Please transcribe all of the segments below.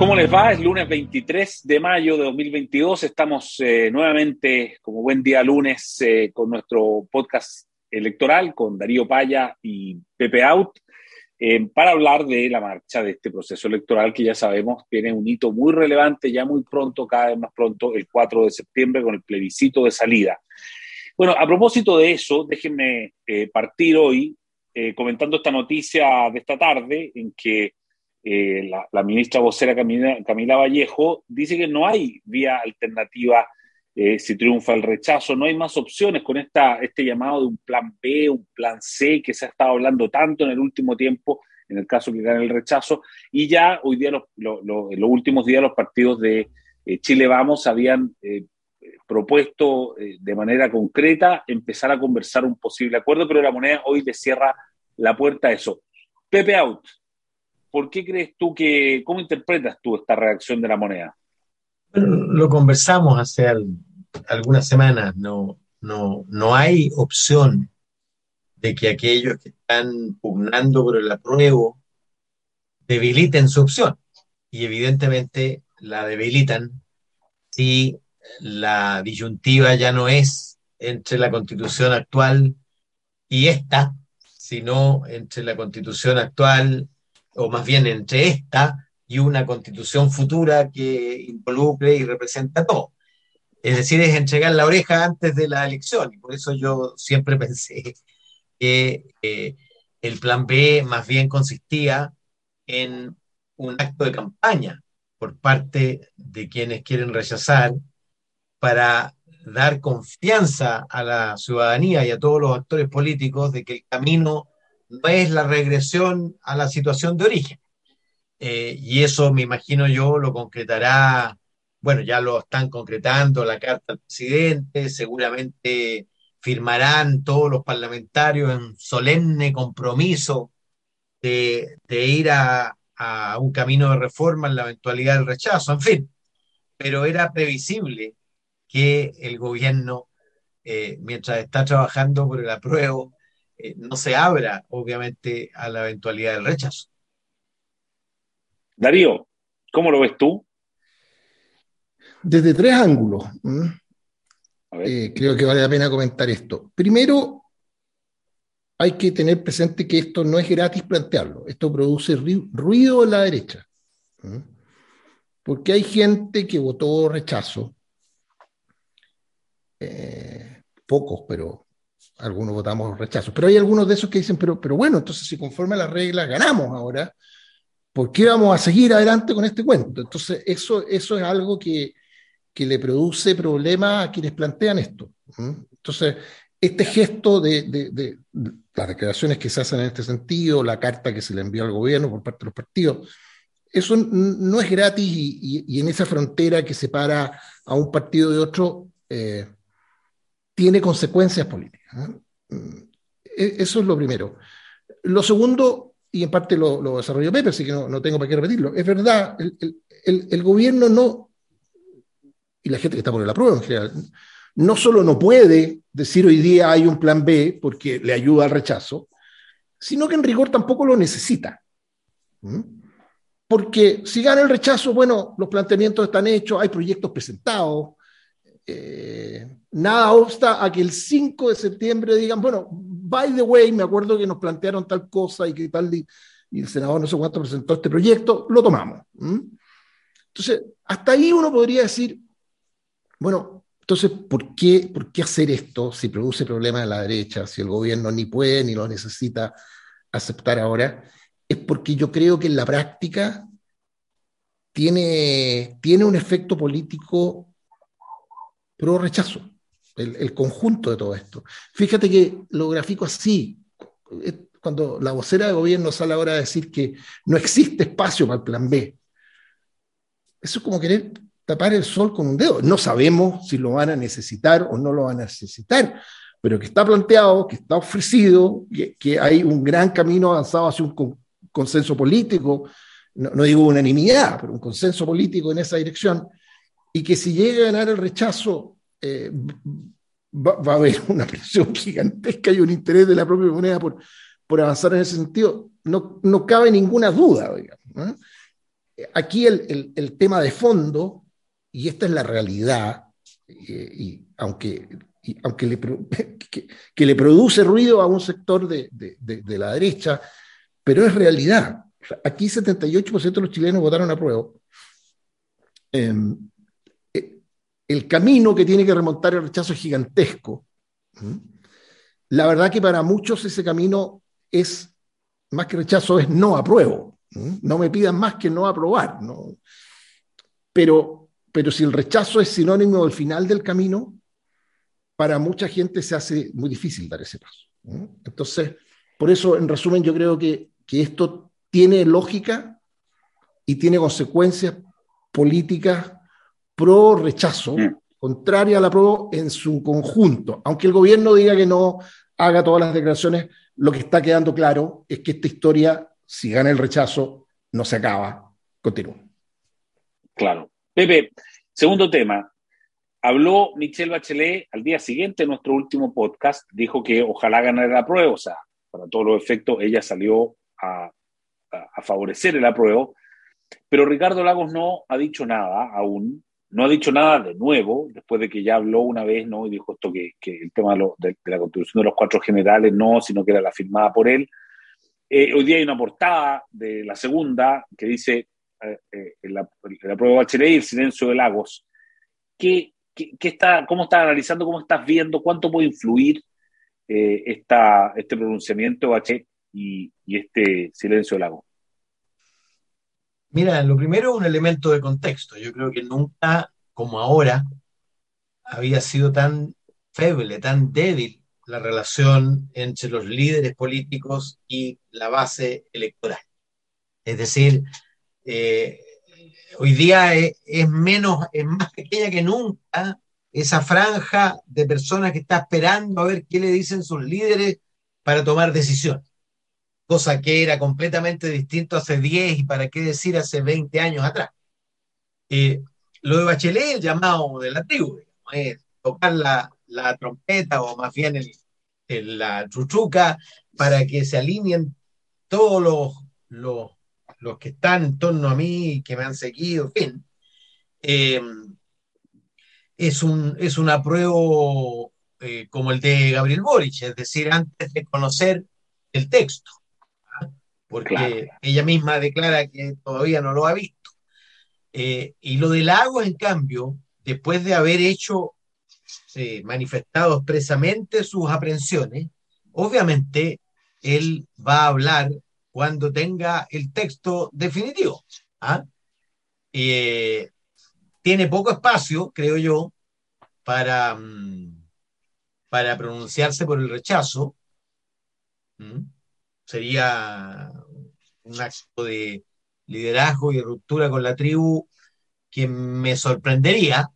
¿Cómo les va? Es lunes 23 de mayo de 2022. Estamos eh, nuevamente, como buen día lunes, eh, con nuestro podcast electoral con Darío Paya y Pepe Out eh, para hablar de la marcha de este proceso electoral que ya sabemos tiene un hito muy relevante, ya muy pronto, cada vez más pronto, el 4 de septiembre con el plebiscito de salida. Bueno, a propósito de eso, déjenme partir hoy comentando esta noticia de esta tarde en que eh, la, ministra vocera Camila, Vallejo dice que no hay vía alternativa eh, si triunfa el rechazo, no hay más opciones con esta, este llamado de un plan B, un plan C que se ha estado hablando tanto en el último tiempo, en el caso que gane el rechazo, y ya hoy día, los, en los últimos días, los partidos de eh, Chile Vamos habían propuesto de manera concreta empezar a conversar un posible acuerdo, pero la moneda hoy le cierra la puerta a eso. Pepe Out, ¿Por qué crees tú que, cómo interpretas tú esta reacción de la moneda? lo conversamos hace algunas semanas, no, no, no hay opción de que aquellos que están pugnando por el apruebo debiliten su opción. Y evidentemente la debilitan si la disyuntiva ya no es entre la constitución actual y esta, sino entre la constitución actual o más bien entre esta y una constitución futura que involucre y representa todo. Es decir, es entregar la oreja antes de la elección. Y por eso yo siempre pensé que el plan B más bien consistía en un acto de campaña por parte de quienes quieren rechazar para dar confianza a la ciudadanía y a todos los actores políticos de que el camino no es la regresión a la situación de origen. Eh, y eso me imagino yo lo concretará, bueno, ya lo están concretando la carta al presidente, seguramente firmarán todos los parlamentarios en solemne compromiso de, ir a, un camino de reforma en la eventualidad del rechazo, en fin, pero era previsible que el gobierno, eh, mientras está trabajando por el apruebo, eh, no se abra, obviamente, a la eventualidad del rechazo. Darío, ¿cómo lo ves tú? Desde tres ángulos. Eh, creo que vale la pena comentar esto. Primero, hay que tener presente que esto no es gratis plantearlo. Esto produce ruido en la derecha. Porque hay gente que votó rechazo. Eh, pocos, pero algunos votamos rechazo, pero hay algunos de esos que dicen, pero, pero bueno, entonces si conforme a las reglas ganamos ahora, ¿por qué vamos a seguir adelante con este cuento? Entonces eso, eso es algo que, que le produce problemas a quienes plantean esto. Entonces, este gesto de, de, las declaraciones que se hacen en este sentido, la carta que se le envió al gobierno por parte de los partidos, eso no es gratis y, en esa frontera que separa a un partido de otro, eh, tiene consecuencias políticas. E, eso es lo primero. Lo segundo, y en parte lo, lo desarrolló Pepe, así que no, tengo para qué repetirlo, es verdad, el, gobierno no, y la gente que está por la prueba en general, no solo no puede decir hoy día hay un plan B porque le ayuda al rechazo, sino que en rigor tampoco lo necesita. Porque si gana el rechazo, bueno, los planteamientos están hechos, hay proyectos presentados, eh, nada obsta a que el 5 de septiembre digan, bueno, by the way, me acuerdo que nos plantearon tal cosa y que tal, y, el senador no sé cuánto presentó este proyecto, lo tomamos. Entonces, hasta ahí uno podría decir, bueno, entonces, ¿por qué, ¿por qué hacer esto si produce problemas en la derecha, si el gobierno ni puede ni lo necesita aceptar ahora? Es porque yo creo que en la práctica tiene, tiene un efecto político pro rechazo el, conjunto de todo esto. Fíjate que lo grafico así. Cuando la vocera de gobierno sale ahora a decir que no existe espacio para el plan B, eso es como querer tapar el sol con un dedo. No sabemos si lo van a necesitar o no lo van a necesitar, pero que está planteado, que está ofrecido, que, hay un gran camino avanzado hacia un consenso político, no, no, digo unanimidad, pero un consenso político en esa dirección, y que si llega a ganar el rechazo, eh, va, a haber una presión gigantesca y un interés de la propia moneda por, por avanzar en ese sentido. No, no cabe ninguna duda. aquí el, el, tema de fondo, y esta es la realidad, y aunque, aunque le, que, le produce ruido a un sector de, de, de, la derecha, pero es realidad. Aquí 78% de los chilenos votaron a prueba. Em, el camino que tiene que remontar el rechazo es gigantesco. La verdad que para muchos ese camino es, más que rechazo, es no apruebo. No me pidan más que no aprobar. Pero, pero si el rechazo es sinónimo del final del camino, para mucha gente se hace muy difícil dar ese paso. Entonces, por eso, en resumen, yo creo que, que esto tiene lógica y tiene consecuencias políticas pro rechazo, mm. contraria a la pro en su conjunto. Aunque el gobierno diga que no haga todas las declaraciones, lo que está quedando claro es que esta historia, si gana el rechazo, no se acaba, continúa. Claro. Pepe, segundo tema. Habló Michelle Bachelet al día siguiente de nuestro último podcast, dijo que ojalá ganara la prueba, o sea, para todos los efectos, ella salió a, a favorecer el apruebo, pero Ricardo Lagos no ha dicho nada aún no ha dicho nada de nuevo, después de que ya habló una vez, ¿no? Y dijo esto que, el tema de, la contribución de los cuatro generales no, sino que era la firmada por él. Eh, hoy día hay una portada de la segunda que dice eh, eh la, prueba Bachelet y el silencio de Lagos. ¿Qué, está, ¿Cómo estás analizando, cómo estás viendo, cuánto puede influir esta, este pronunciamiento de Bachelet y, y este silencio de Lagos? Mira, lo primero, un elemento de contexto. Yo creo que nunca, como ahora, había sido tan feble, tan débil la relación entre los líderes políticos y la base electoral. Es decir, eh, hoy día es, menos, es más pequeña que nunca esa franja de personas que está esperando a ver qué le dicen sus líderes para tomar decisiones cosa que era completamente distinto hace 10 y para qué decir hace 20 años atrás. Eh, lo de Bachelet, el llamado de la tribu, es tocar la, trompeta o más bien la chuchuca para que se alineen todos los, los, los, que están en torno a mí, que me han seguido, en fin. Eh, es, un, es un apruebo eh, como el de Gabriel Boric, es decir, antes de conocer el texto porque ella misma declara que todavía no lo ha visto. Eh, y lo de Lagos, en cambio, después de haber hecho, eh, manifestado expresamente sus aprensiones, obviamente él va a hablar cuando tenga el texto definitivo. ¿ah? Eh, tiene poco espacio, creo yo, para, mm, para pronunciarse por el rechazo sería un acto de liderazgo y ruptura con la tribu que me sorprendería,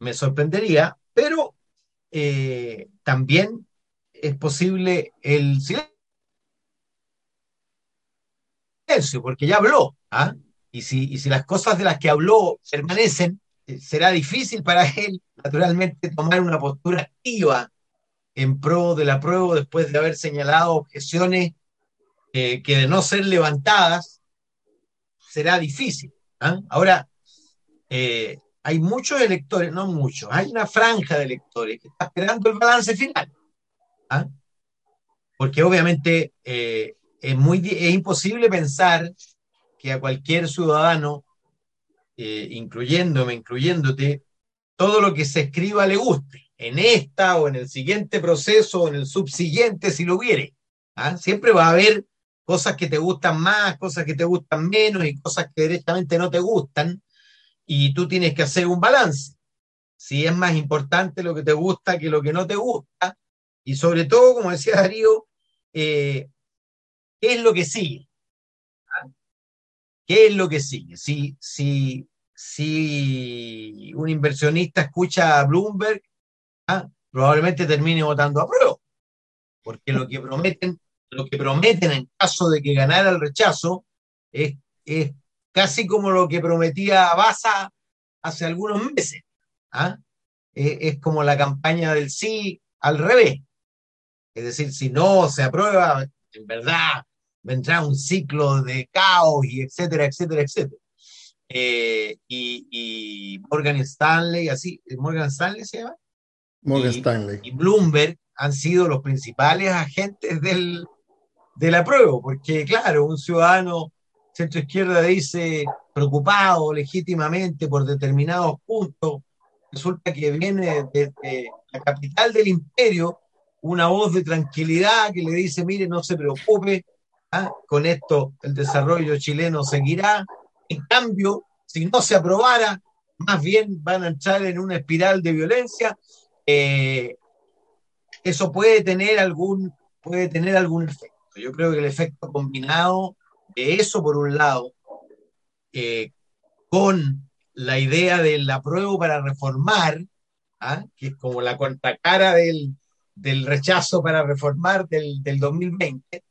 me sorprendería, pero eh, también es posible el silencio, porque ya habló, ¿ah? y, si, y si las cosas de las que habló permanecen, eh, será difícil para él, naturalmente, tomar una postura activa en pro de la prueba después de haber señalado objeciones eh, que de no ser levantadas será difícil. ¿ah? Ahora, eh, hay muchos electores, no muchos, hay una franja de electores que está esperando el balance final. ¿ah? Porque obviamente eh, es, muy, es imposible pensar que a cualquier ciudadano, incluyéndome, incluyéndote, todo lo que se escriba le guste en esta o en el siguiente proceso o en el subsiguiente si lo hubiere. ¿ah? Siempre va a haber cosas que te gustan más, cosas que te gustan menos y cosas que directamente no te gustan y tú tienes que hacer un balance. Si es más importante lo que te gusta que lo que no te gusta y sobre todo, como decía Darío, eh, ¿qué es lo que sigue? ¿Ah? ¿Qué es lo que sigue? Si, si, si un inversionista escucha a Bloomberg ¿ah? probablemente termine votando a prueba, porque lo que prometen, lo que prometen en caso de que ganara el rechazo es, es casi como lo que prometía Baza hace algunos meses. ¿ah? Es, como la campaña del sí al revés. Es decir, si no se aprueba, en verdad vendrá un ciclo de caos y etcétera, etcétera, etcétera. Eh, y, Morgan Stanley, así, ¿Morgan Stanley se llama? Morgan Stanley. Y Bloomberg han sido los principales agentes del, del apruebo, porque claro, un ciudadano centro izquierda dice preocupado legítimamente por determinados puntos, resulta que viene desde la capital del imperio una voz de tranquilidad que le dice, mire, no se preocupe, ¿ah? con esto el desarrollo chileno seguirá. En cambio, si no se aprobara, más bien van a entrar en una espiral de violencia. Eh, eso puede tener algún, puede tener algún efecto. Yo creo que el efecto combinado de eso, por un lado, eh, con la idea del apruebo para reformar, ¿ah? que es como la contracara del, del rechazo para reformar del, del 2020,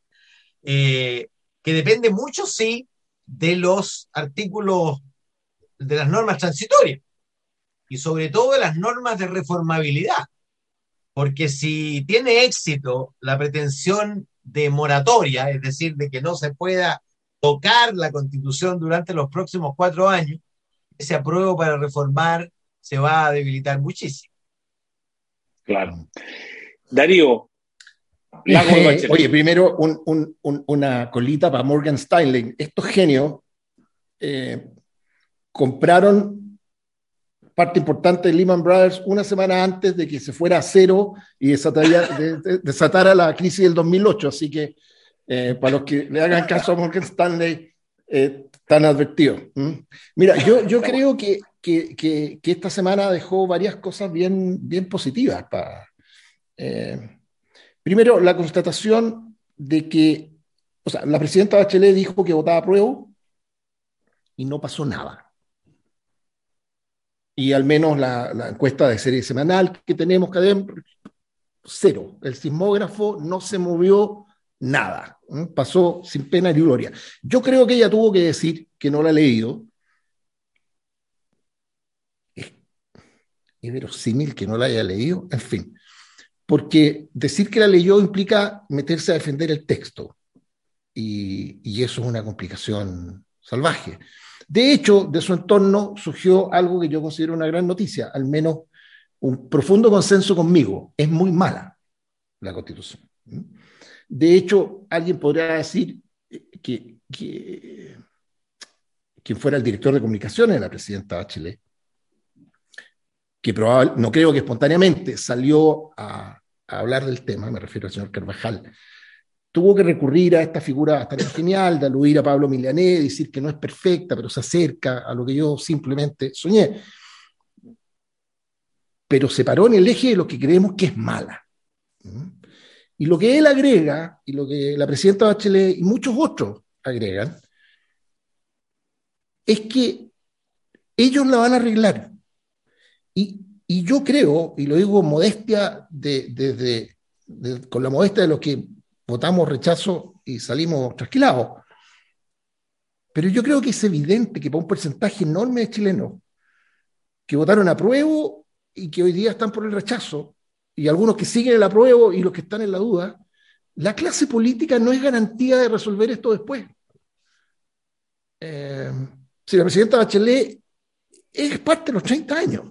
eh, que depende mucho, sí, de los artículos, de las normas transitorias y sobre todo de las normas de reformabilidad. Porque si tiene éxito la pretensión de moratoria, es decir, de que no se pueda tocar la constitución durante los próximos cuatro años, ese apruebo para reformar se va a debilitar muchísimo. Claro. Darío. oye, primero una colita para Morgan Stanley. Estos genios eh, compraron parte importante de Lehman Brothers una semana antes de que se fuera a cero y desatara, la crisis del 2008. Así que eh, para los que le hagan caso a Morgan Stanley, eh, están advertidos. Mira, yo, yo creo que, que, que, esta semana dejó varias cosas bien, bien positivas para eh, primero, la constatación de que, o sea, la presidenta Bachelet dijo que votaba a prueba y no pasó nada. Y al menos la, encuesta de serie semanal que tenemos, cadem, cero. El sismógrafo no se movió nada. Pasó sin pena ni gloria. Yo creo que ella tuvo que decir que no la ha leído. Es, verosímil que no la haya leído. En fin porque decir que la leyó implica meterse a defender el texto, y, eso es una complicación salvaje. De hecho, de su entorno surgió algo que yo considero una gran noticia, al menos un profundo consenso conmigo. Es muy mala la constitución. De hecho, alguien podría decir que, quien fuera el director de comunicaciones de la presidenta Bachelet, que probablemente, no creo que espontáneamente salió a, hablar del tema, me refiero al señor Carvajal, tuvo que recurrir a esta figura bastante genial de aludir a Pablo Milané, decir que no es perfecta, pero se acerca a lo que yo simplemente soñé. Pero se paró en el eje de lo que creemos que es mala. Y lo que él agrega, y lo que la presidenta Bachelet y muchos otros agregan, es que ellos la van a arreglar. Y y yo creo, y lo digo modestia, de, con la modestia de los que votamos rechazo y salimos trasquilados, pero yo creo que es evidente que para un porcentaje enorme de chilenos que votaron a prueba y que hoy día están por el rechazo, y algunos que siguen el apruebo y los que están en la duda, la clase política no es garantía de resolver esto después. Eh, si la presidenta Bachelet es parte de los 30 años.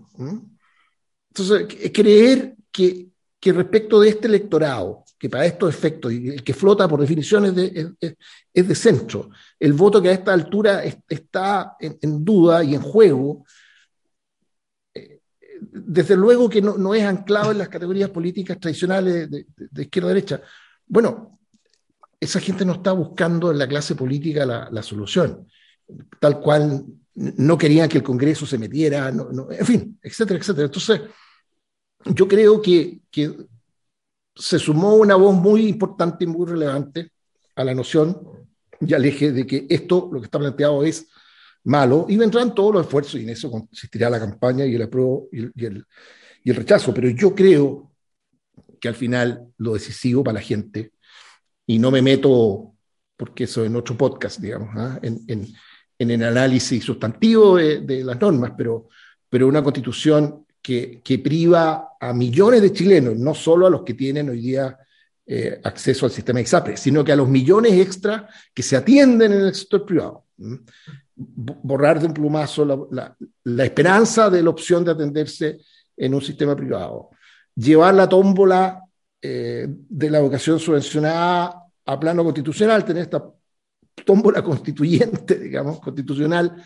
Entonces, creer que, que respecto de este electorado, que para estos efectos, el que flota por definición es de, centro, el voto que a esta altura está en, duda y en juego, eh, desde luego que no, no, es anclado en las categorías políticas tradicionales de, de izquierda-derecha. Bueno, esa gente no está buscando en la clase política la solución, tal cual no querían que el Congreso se metiera, en fin, etcétera, etcétera. Entonces, yo creo que, se sumó una voz muy importante y muy relevante a la noción y al eje de que esto, lo que está planteado, es malo y vendrán todos los esfuerzos y en eso consistirá la campaña y el apruebo y el, y el, rechazo. Pero yo creo que al final lo decisivo para la gente, y no me meto, porque eso en otro podcast, digamos, ¿ah? en, en, en, el análisis sustantivo de, de, las normas, pero, pero una constitución que, priva a millones de chilenos, no solo a los que tienen hoy día eh, acceso al sistema ISAPRE, sino que a los millones extra que se atienden en el sector privado. Borrar de un plumazo la, esperanza de la opción de atenderse en un sistema privado. Llevar la tómbola eh, de la educación subvencionada a plano constitucional, tener esta tómbola constituyente, digamos, constitucional,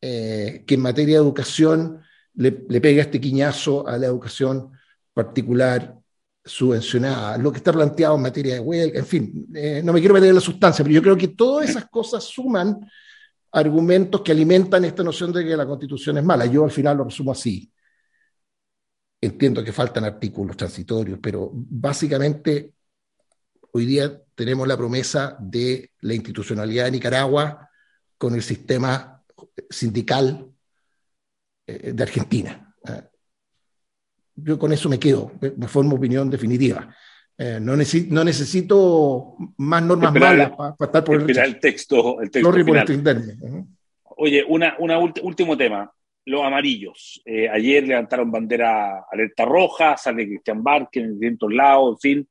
eh, que en materia de educación le, pega este quiñazo a la educación particular subvencionada, lo que está planteado en materia de huelga, en fin, eh, no me quiero meter en la sustancia, pero yo creo que todas esas cosas suman argumentos que alimentan esta noción de que la constitución es mala. Yo al final lo resumo así. Entiendo que faltan artículos transitorios, pero básicamente hoy día tenemos la promesa de la institucionalidad de Nicaragua con el sistema sindical de Argentina. Eh, yo con eso me quedo, me formo opinión definitiva. Eh, no, no, necesito más normas malas para, estar por el, el texto. El texto final. Oye, una, una último tema. Los amarillos. ayer levantaron bandera alerta roja, sale Cristian Barque en distintos lados, en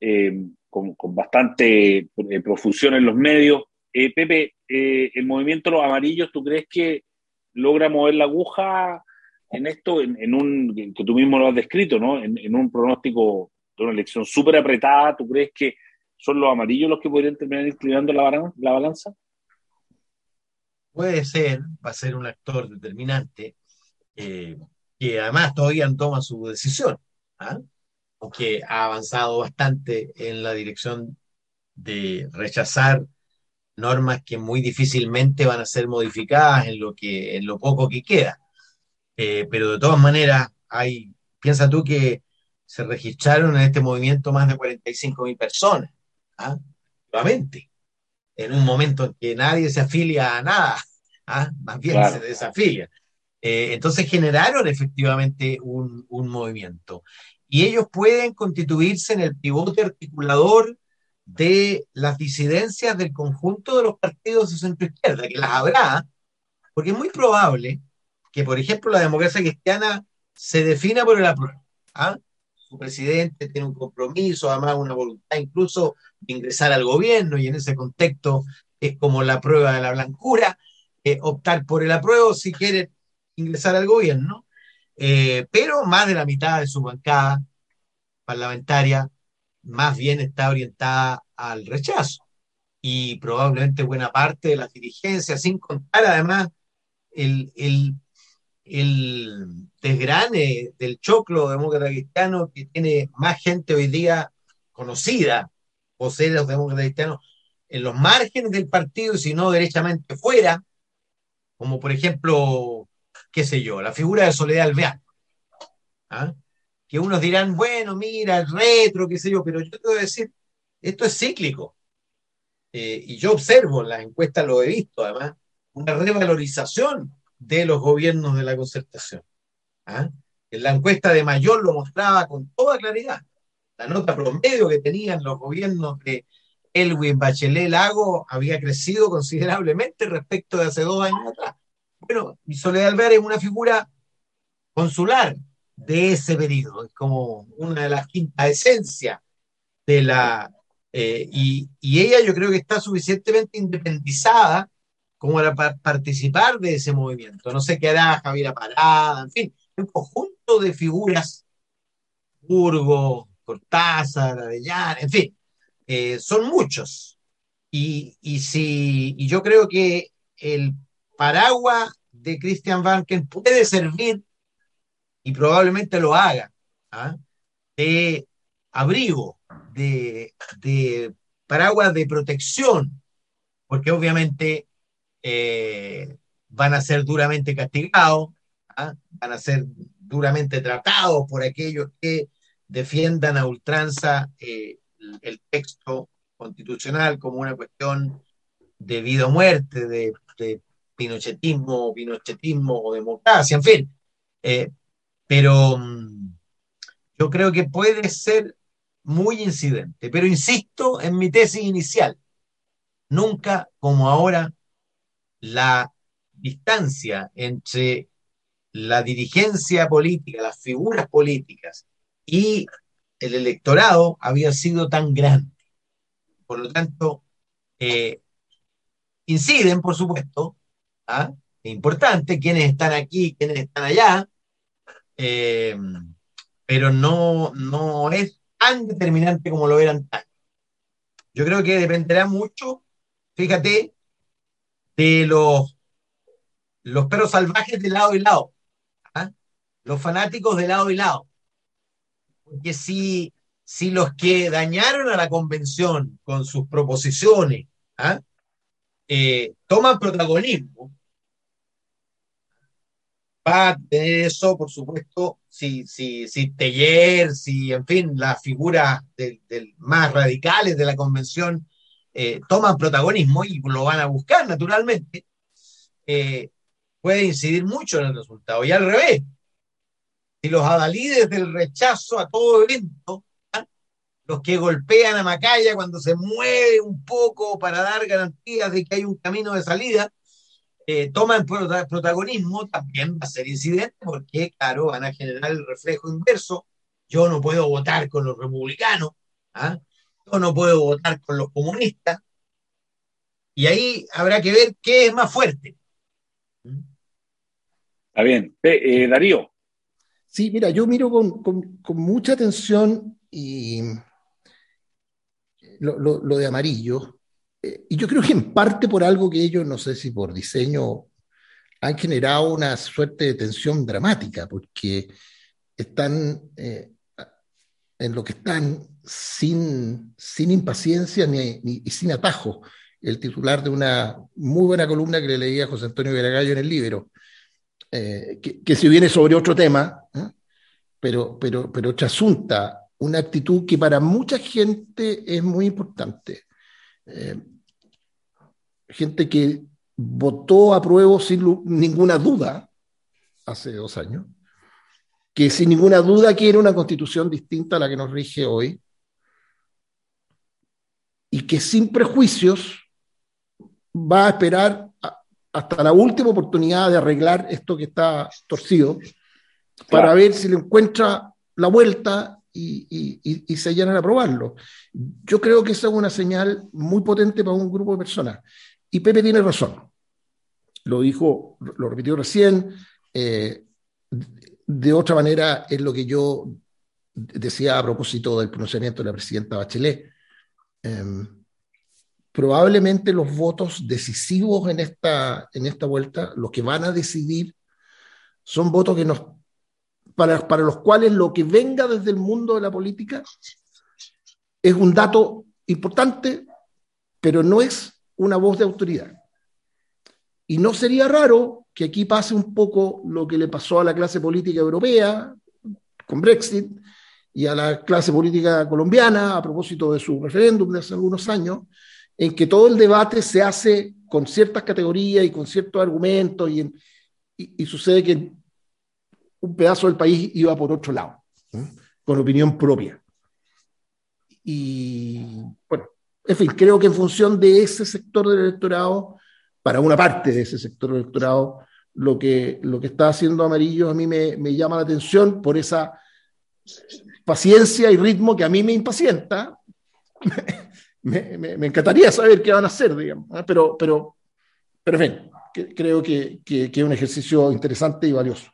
fin, con, con, bastante profusión en los medios. Pepe, el movimiento los amarillos, ¿tú crees que logra mover la aguja en esto, en, un, que tú mismo lo has descrito, ¿no? En, un pronóstico de una elección súper apretada, ¿tú crees que son los amarillos los que podrían terminar inclinando la, la balanza? Puede ser, va a ser un actor determinante, eh, que además todavía no toma su decisión, ¿ah? aunque ha avanzado bastante en la dirección de rechazar normas que muy difícilmente van a ser modificadas en lo, que, en lo poco que queda. Eh, pero de todas maneras, hay, piensa tú que se registraron en este movimiento más de 45 mil personas, ¿ah? nuevamente, en un momento en que nadie se afilia a nada, ¿ah? más bien se desafilia. Eh, entonces generaron efectivamente un, un movimiento. Y ellos pueden constituirse en el pivote articulador de las disidencias del conjunto de los partidos de centro izquierda, que las habrá, porque es muy probable que, por ejemplo, la democracia cristiana se defina por el apruebo. ¿ah? Su presidente tiene un compromiso, además una voluntad incluso de ingresar al gobierno, y en ese contexto es como la prueba de la blancura, eh, optar por el apruebo si quiere ingresar al gobierno, eh, pero más de la mitad de su bancada parlamentaria más bien está orientada al rechazo. Y probablemente buena parte de las dirigencias, sin contar además el, el, el desgrane del choclo demócrata cristiano que tiene más gente hoy día conocida, o ser los demócratas cristianos, en los márgenes del partido y si no derechamente fuera, como por ejemplo, qué sé yo, la figura de Soledad Alvear. ¿Ah? Que unos dirán, bueno, mira, el retro, qué sé yo, pero yo te voy a decir, esto es cíclico. Eh, y yo observo en las encuestas, lo he visto además, una revalorización de los gobiernos de la concertación. ¿ah? En la encuesta de Mayor lo mostraba con toda claridad. La nota promedio que tenían los gobiernos de Elwin Bachelet Lago había crecido considerablemente respecto de hace dos años atrás. Bueno, Soledad Alvear es una figura consular, de ese periodo, es como una de las quintas esencias de la... Eh, y, ella yo creo que está suficientemente independizada como para participar de ese movimiento. No sé qué hará Javier Parada, en fin, un conjunto de figuras, Burgo, Cortázar, Arellán, en fin, eh, son muchos. Y, y, si, y yo creo que el paraguas de Christian Banken puede servir y probablemente lo haga, ¿ah? de abrigo, de, paraguas de protección, porque obviamente eh, van a ser duramente castigados, ¿ah? van a ser duramente tratados por aquellos que defiendan a ultranza eh, el texto constitucional como una cuestión de vida o muerte, de, pinochetismo, pinochetismo o democracia, en fin. Eh, pero mm, yo creo que puede ser muy incidente. Pero insisto en mi tesis inicial, nunca como ahora la distancia entre la dirigencia política, las figuras políticas y el electorado había sido tan grande. Por lo tanto, eh, inciden, por supuesto, ¿ah? es importante quienes están aquí, quienes están allá, eh, pero no, no es tan determinante como lo eran. Yo creo que dependerá mucho, fíjate, de los, los perros salvajes de lado y lado, ¿ah? los fanáticos de lado y lado. Porque si, si los que dañaron a la convención con sus proposiciones ¿ah? eh, toman protagonismo, a tener eso, por supuesto, si, si, si Teller, si, en fin, las figuras más radicales de la convención eh, toman protagonismo y lo van a buscar, naturalmente, eh, puede incidir mucho en el resultado. Y al revés, si los adalides del rechazo a todo evento, ¿ah? los que golpean a Macaya cuando se mueve un poco para dar garantías de que hay un camino de salida, eh, toman protagonismo, también va a ser incidente porque, claro, van a generar el reflejo inverso. Yo no puedo votar con los republicanos, ¿ah? yo no puedo votar con los comunistas, y ahí habrá que ver qué es más fuerte. Está bien. Eh, Darío. Sí, mira, yo miro con, mucha atención y lo de amarillo, eh, y yo creo que en parte por algo que ellos, no sé si por diseño, han generado una suerte de tensión dramática, porque están eh, en lo que están sin, sin impaciencia ni, y sin atajo. El titular de una muy buena columna que le leía a José Antonio Veragallo en el libro, eh, que, que, si viene sobre otro tema, pero, pero, pero asunta una actitud que para mucha gente es muy importante. Eh, gente que votó a prueba sin ninguna duda hace dos años, que sin ninguna duda quiere una constitución distinta a la que nos rige hoy, y que sin prejuicios va a esperar hasta la última oportunidad de arreglar esto que está torcido, para ver si le encuentra la vuelta y, se llenan a probarlo. Yo creo que esa es una señal muy potente para un grupo de personas. Y Pepe tiene razón. Lo dijo, lo repitió recién. Eh, de otra manera, es lo que yo decía a propósito del pronunciamiento de la presidenta Bachelet. Em, probablemente los votos decisivos en esta, en esta vuelta, los que van a decidir, son votos que nos para, los cuales lo que venga desde el mundo de la política es un dato importante, pero no es una voz de autoridad. Y no sería raro que aquí pase un poco lo que le pasó a la clase política europea con Brexit y a la clase política colombiana a propósito de su referéndum de hace algunos años, en que todo el debate se hace con ciertas categorías y con ciertos argumentos y, y sucede que un pedazo del país iba por otro lado, con opinión propia. Y bueno, en fin, creo que en función de ese sector del electorado, para una parte de ese sector del electorado, lo que, lo que está haciendo Amarillo a mí me, me llama la atención por esa paciencia y ritmo que a mí me impacienta. me, me, encantaría saber qué van a hacer, digamos, pero, pero, pero en fin, creo que, que, que es un ejercicio interesante y valioso.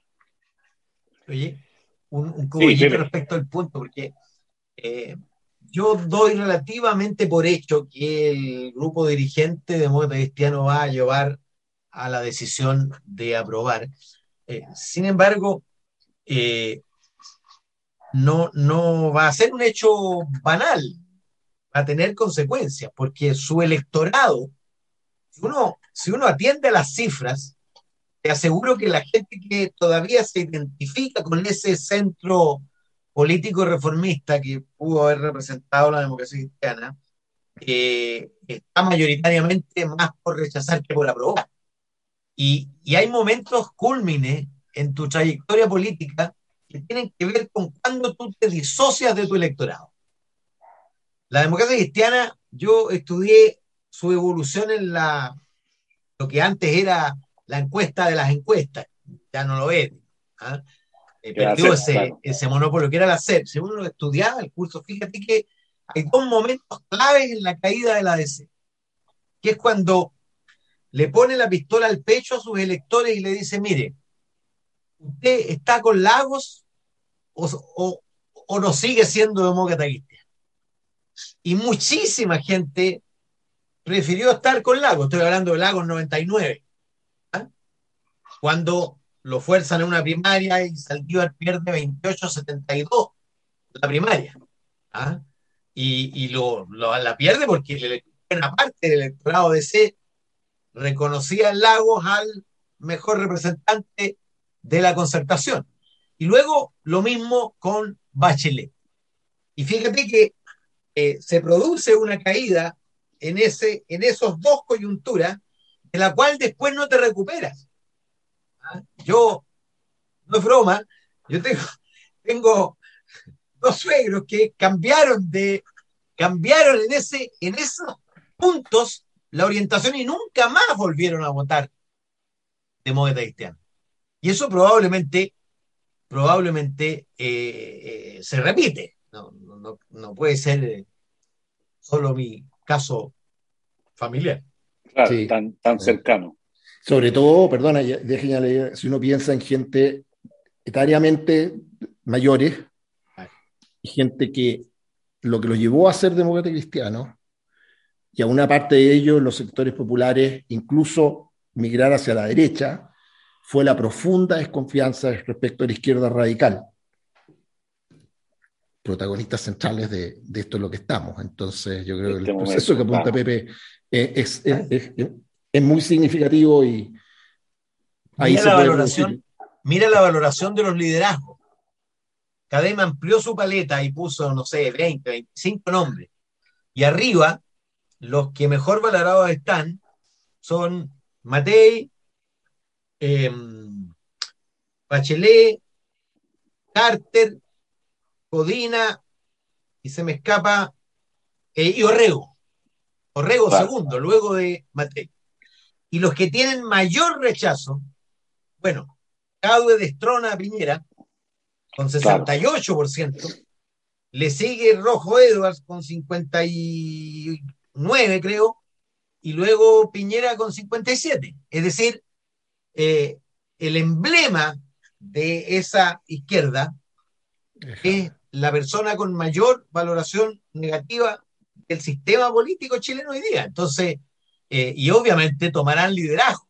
Oye, un, un respecto al punto, porque eh, yo doy relativamente por hecho que el grupo dirigente de Demócrata Cristiano va a llevar a la decisión de aprobar. Eh, sin embargo, eh, no, no va a ser un hecho banal, va a tener consecuencias, porque su electorado, si uno, si uno atiende a las cifras, te aseguro que la gente que todavía se identifica con ese centro político reformista que pudo haber representado la democracia cristiana, eh, está mayoritariamente más por rechazar que por aprobar. Y, y hay momentos cúlmines en tu trayectoria política que tienen que ver con cuando tú te disocias de tu electorado. La democracia cristiana, yo estudié su evolución en la, lo que antes era la encuesta de las encuestas, ya no lo es. ¿ah? Eh, perdió ese, ese monopolio, que era la SEP. Según uno estudiaba el curso, fíjate que hay dos momentos claves en la caída de la DC, que es cuando le pone la pistola al pecho a sus electores y le dice, mire, usted está con Lagos o, o, no sigue siendo demócrata. Y muchísima gente prefirió estar con Lagos, estoy hablando de Lagos 99, ¿ah? cuando lo fuerzan en una primaria y Saldívar pierde 28-72 la primaria. ¿ah? Y, y lo, la pierde porque una parte del electorado de C reconocía Lagos al mejor representante de la concertación. Y luego lo mismo con Bachelet. Y fíjate que eh, se produce una caída en, ese, en esos dos coyunturas, de la cual después no te recuperas. Yo, no es broma, yo tengo, tengo dos suegros que cambiaron de, cambiaron en, ese, en esos puntos la orientación y nunca más volvieron a votar demócrata cristiano. Y eso probablemente, probablemente eh, eh, se repite. No, no, no puede ser eh, solo mi caso familiar. Claro, tan, tan cercano. Sobre todo, perdona, déjenme leer, si uno piensa en gente etariamente mayores gente que lo que los llevó a ser demócrata cristiano y a una parte de ellos, los sectores populares, incluso migrar hacia la derecha, fue la profunda desconfianza respecto a la izquierda radical. Protagonistas centrales de, esto es lo que estamos. Entonces, yo creo que el este proceso que apunta Pepe eh, es, es, muy significativo y ahí mira, la valoración, mira la valoración de los liderazgos. Cadema amplió su paleta y puso, no sé, 20, 25 nombres. Y arriba los que mejor valorados están son Matei, em, Bachelet, Carter, Codina, y se me escapa, eh, y Orrego. Orrego segundo, luego de Matei. Y los que tienen mayor rechazo, bueno, Cadue destrona a Piñera con 68%, le sigue Rojo Edwards con 50 y 9, creo, y luego Piñera con 57. Es decir, eh, el emblema de esa izquierda es la persona con mayor valoración negativa del sistema político chileno hoy día. Entonces, eh, y obviamente tomarán liderazgo.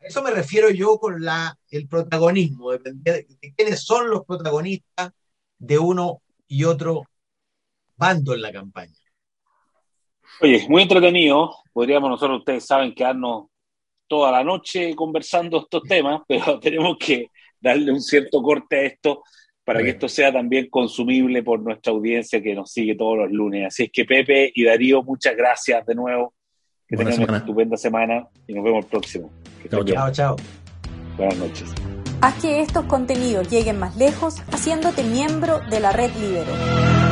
A eso me refiero yo con la, el protagonismo, de quiénes son los protagonistas de uno y otro bando en la campaña. Oye, muy entretenido. Podríamos nosotros, ustedes saben, quedarnos toda la noche conversando estos temas, pero tenemos que darle un cierto corte a esto para que esto sea también consumible por nuestra audiencia que nos sigue todos los lunes. Así es que Pepe y Darío, muchas gracias de nuevo. Que tengan una estupenda semana y nos vemos el próximo. chao, chao. Buenas noches. Haz que estos contenidos lleguen más lejos haciéndote miembro de la red Libero.